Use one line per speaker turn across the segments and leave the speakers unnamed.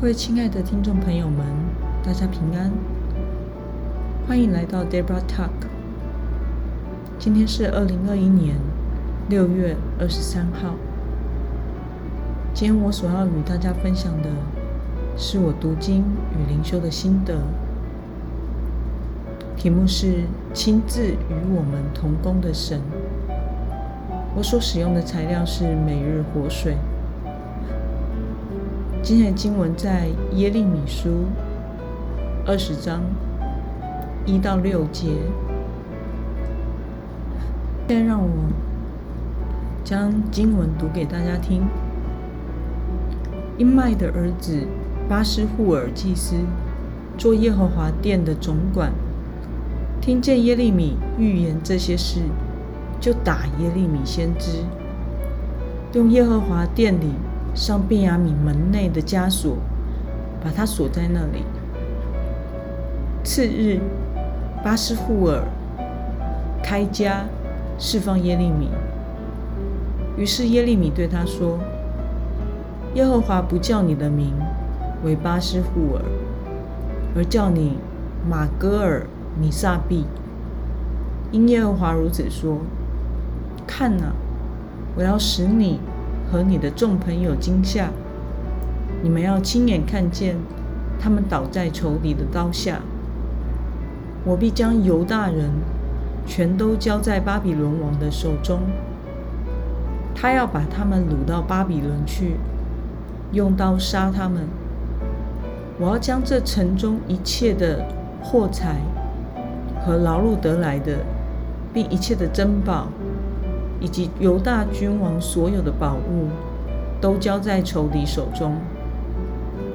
各位亲爱的听众朋友们，大家平安，欢迎来到 Debra Talk。今天是二零二一年六月二十三号。今天我所要与大家分享的是我读经与灵修的心得，题目是“亲自与我们同工的神”。我所使用的材料是每日活水。今天的经文在耶利米书二十章一到六节。现在让我将经文读给大家听。因麦的儿子巴斯户尔祭司做耶和华殿的总管，听见耶利米预言这些事，就打耶利米先知，用耶和华殿里。上便雅悯门内的枷锁，把他锁在那里。次日，巴斯户尔开家释放耶利米。于是耶利米对他说：“耶和华不叫你的名为巴斯户尔，而叫你马戈尔米萨毕。因耶和华如此说：看哪，我要使你。”和你的众朋友惊吓，你们要亲眼看见他们倒在仇敌的刀下。我必将犹大人全都交在巴比伦王的手中，他要把他们掳到巴比伦去，用刀杀他们。我要将这城中一切的货财和劳碌得来的，并一切的珍宝。以及犹大君王所有的宝物，都交在仇敌手中。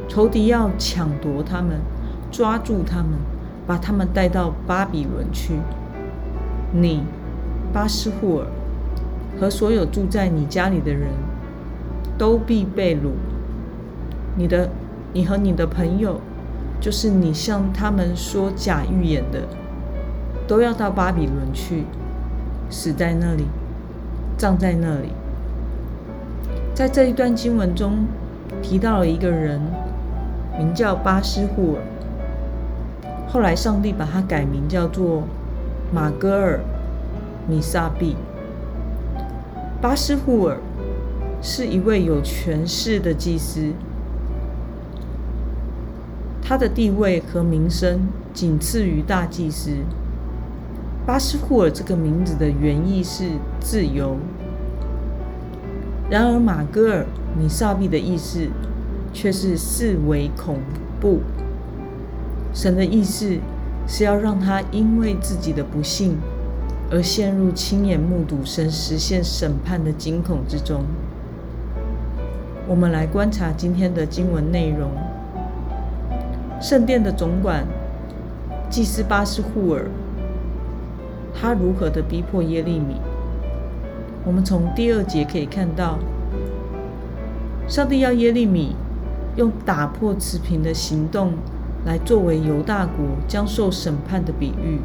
仇敌要抢夺他们，抓住他们，把他们带到巴比伦去。你，巴斯户尔和所有住在你家里的人，都必被掳。你的，你和你的朋友，就是你向他们说假预言的，都要到巴比伦去，死在那里。葬在那里。在这一段经文中，提到了一个人，名叫巴斯户尔。后来，上帝把他改名叫做马戈尔米萨毕。巴斯户尔是一位有权势的祭司，他的地位和名声仅次于大祭司。巴斯库尔这个名字的原意是自由，然而马戈尔米萨比的意思却是视为恐怖。神的意思是要让他因为自己的不幸而陷入亲眼目睹神实现审判的惊恐之中。我们来观察今天的经文内容：圣殿的总管祭司巴斯库尔。他如何的逼迫耶利米？我们从第二节可以看到，上帝要耶利米用打破持平的行动来作为犹大国将受审判的比喻。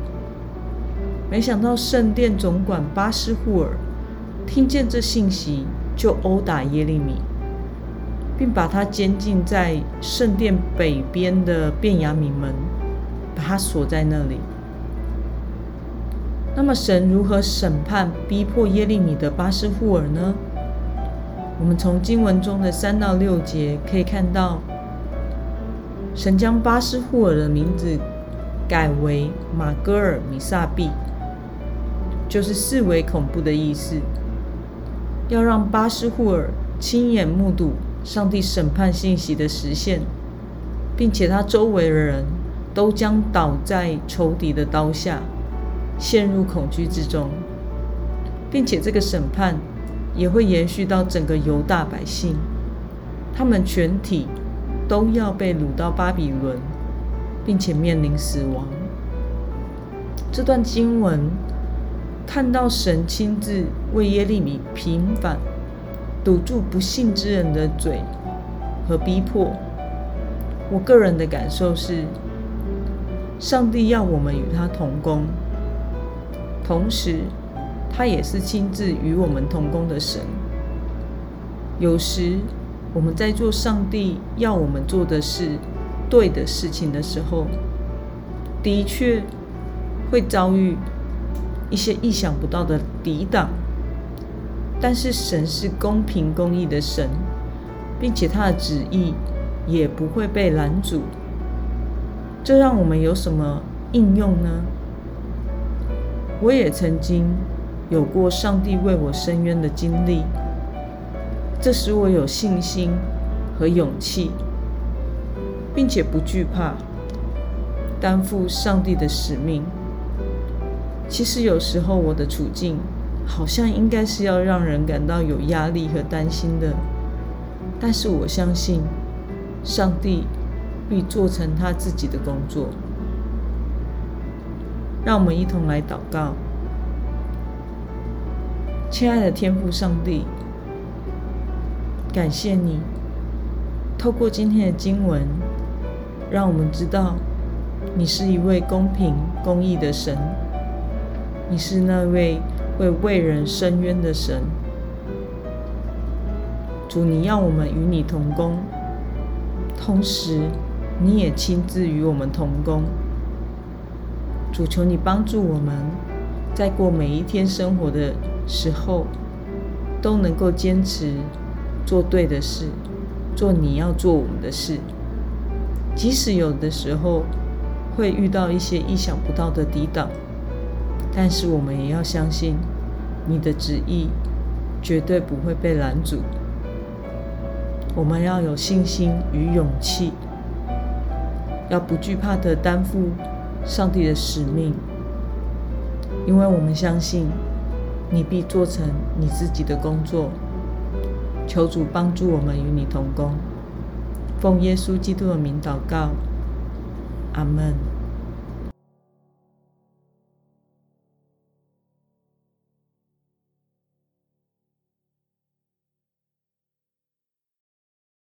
没想到圣殿总管巴斯户尔听见这信息，就殴打耶利米，并把他监禁在圣殿北边的便雅悯门，把他锁在那里。那么，神如何审判逼迫耶利米的巴斯户尔呢？我们从经文中的三到六节可以看到，神将巴斯户尔的名字改为马戈尔米萨毕，就是视为恐怖的意思，要让巴斯户尔亲眼目睹上帝审判信息的实现，并且他周围的人都将倒在仇敌的刀下。陷入恐惧之中，并且这个审判也会延续到整个犹大百姓，他们全体都要被掳到巴比伦，并且面临死亡。这段经文看到神亲自为耶利米平反，堵住不幸之人的嘴和逼迫。我个人的感受是，上帝要我们与他同工。同时，他也是亲自与我们同工的神。有时，我们在做上帝要我们做的事、对的事情的时候，的确会遭遇一些意想不到的抵挡。但是神是公平公义的神，并且他的旨意也不会被拦阻。这让我们有什么应用呢？我也曾经有过上帝为我伸冤的经历，这使我有信心和勇气，并且不惧怕担负上帝的使命。其实有时候我的处境好像应该是要让人感到有压力和担心的，但是我相信上帝必做成他自己的工作。让我们一同来祷告，亲爱的天父上帝，感谢你透过今天的经文，让我们知道你是一位公平公义的神，你是那位会为人伸冤的神。主，你要我们与你同工，同时你也亲自与我们同工。主求你帮助我们，在过每一天生活的时候，都能够坚持做对的事，做你要做我们的事。即使有的时候会遇到一些意想不到的抵挡，但是我们也要相信你的旨意绝对不会被拦阻。我们要有信心与勇气，要不惧怕的担负。上帝的使命，因为我们相信你必做成你自己的工作。求主帮助我们与你同工，奉耶稣基督的名祷告，阿门。